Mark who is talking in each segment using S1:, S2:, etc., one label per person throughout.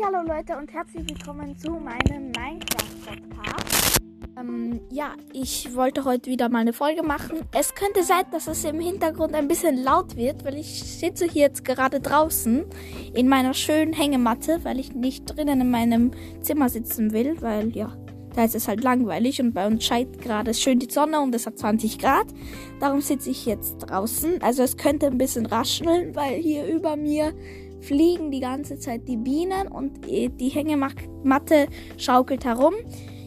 S1: Hallo Leute und herzlich willkommen zu meinem Minecraft-Podcast. Ähm, ja, ich wollte heute wieder mal eine Folge machen. Es könnte sein, dass es im Hintergrund ein bisschen laut wird, weil ich sitze hier jetzt gerade draußen in meiner schönen Hängematte, weil ich nicht drinnen in meinem Zimmer sitzen will, weil ja, da ist es halt langweilig und bei uns scheint gerade schön die Sonne und es hat 20 Grad. Darum sitze ich jetzt draußen. Also es könnte ein bisschen rascheln, weil hier über mir fliegen die ganze Zeit die Bienen und die Hängematte schaukelt herum.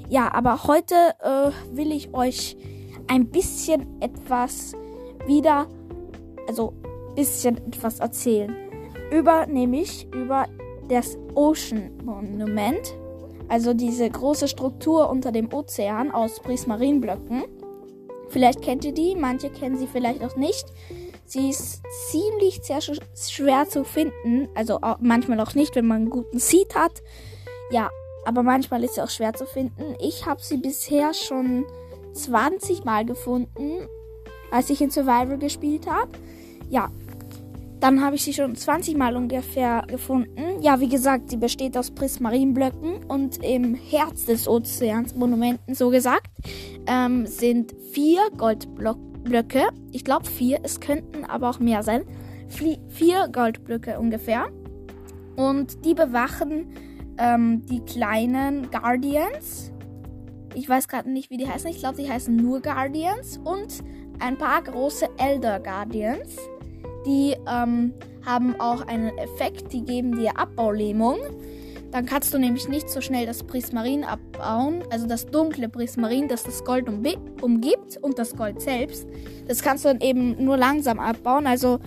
S1: Ja, aber heute äh, will ich euch ein bisschen etwas wieder, also bisschen etwas erzählen. Über, nämlich über das Ocean Monument. Also diese große Struktur unter dem Ozean aus Prismarinblöcken. Vielleicht kennt ihr die, manche kennen sie vielleicht auch nicht. Sie ist ziemlich sehr schwer zu finden. Also manchmal auch nicht, wenn man einen guten Seed hat. Ja, aber manchmal ist sie auch schwer zu finden. Ich habe sie bisher schon 20 Mal gefunden, als ich in Survival gespielt habe. Ja, dann habe ich sie schon 20 Mal ungefähr gefunden. Ja, wie gesagt, sie besteht aus Prismarinblöcken und im Herz des Ozeans, Monumenten so gesagt, ähm, sind vier Goldblöcke Blöcke. Ich glaube vier. Es könnten aber auch mehr sein. Flie vier Goldblöcke ungefähr. Und die bewachen ähm, die kleinen Guardians. Ich weiß gerade nicht, wie die heißen. Ich glaube, die heißen nur Guardians. Und ein paar große Elder Guardians. Die ähm, haben auch einen Effekt. Die geben dir Abbaulähmung. Dann kannst du nämlich nicht so schnell das Prismarin abbauen, also das dunkle Prismarin, das das Gold umgibt und das Gold selbst. Das kannst du dann eben nur langsam abbauen. Also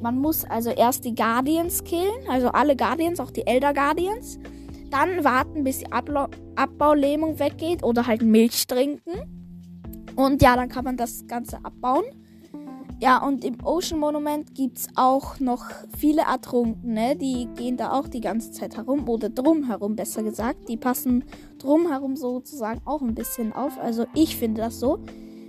S1: man muss also erst die Guardians killen, also alle Guardians, auch die Elder Guardians. Dann warten, bis die Abla Abbaulähmung weggeht oder halt Milch trinken. Und ja, dann kann man das Ganze abbauen. Ja, und im Ocean Monument gibt es auch noch viele Ertrunkene. Die gehen da auch die ganze Zeit herum. Oder drumherum, besser gesagt. Die passen drumherum sozusagen auch ein bisschen auf. Also ich finde das so.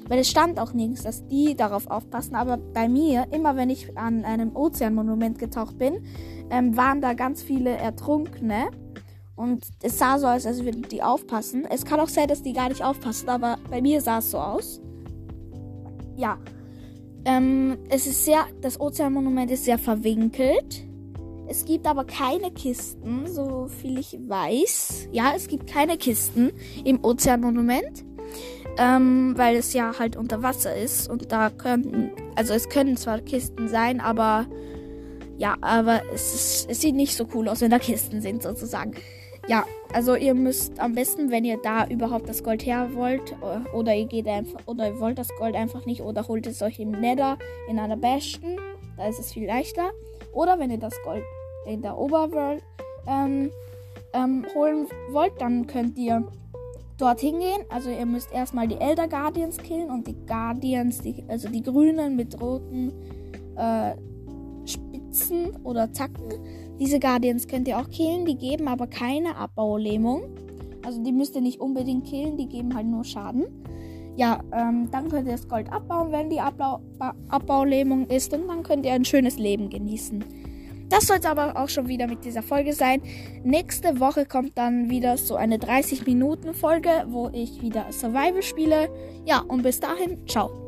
S1: Weil es stand auch nirgends, dass die darauf aufpassen. Aber bei mir, immer wenn ich an einem Ozeanmonument getaucht bin, ähm, waren da ganz viele Ertrunkene. Und es sah so aus, als würden die aufpassen. Es kann auch sein, dass die gar nicht aufpassen, aber bei mir sah es so aus. Ja. Ähm, es ist sehr, das Ozeanmonument ist sehr verwinkelt. Es gibt aber keine Kisten, so viel ich weiß. Ja, es gibt keine Kisten im Ozeanmonument, ähm, weil es ja halt unter Wasser ist und da können, also es können zwar Kisten sein, aber ja, aber es, ist, es sieht nicht so cool aus, wenn da Kisten sind sozusagen. Ja, also ihr müsst am besten, wenn ihr da überhaupt das Gold her wollt, äh, oder ihr geht einfach, oder ihr wollt das Gold einfach nicht, oder holt es euch im Nether in einer Bastion, da ist es viel leichter. Oder wenn ihr das Gold in der Overworld ähm, ähm, holen wollt, dann könnt ihr dorthin gehen. Also ihr müsst erstmal die Elder Guardians killen und die Guardians, die, also die grünen mit roten äh, Spitzen oder Zacken diese Guardians könnt ihr auch killen, die geben aber keine Abbaulähmung. Also die müsst ihr nicht unbedingt killen, die geben halt nur Schaden. Ja, ähm, dann könnt ihr das Gold abbauen, wenn die Abbau Abbaulähmung ist und dann könnt ihr ein schönes Leben genießen. Das soll es aber auch schon wieder mit dieser Folge sein. Nächste Woche kommt dann wieder so eine 30 Minuten Folge, wo ich wieder Survival spiele. Ja, und bis dahin, ciao.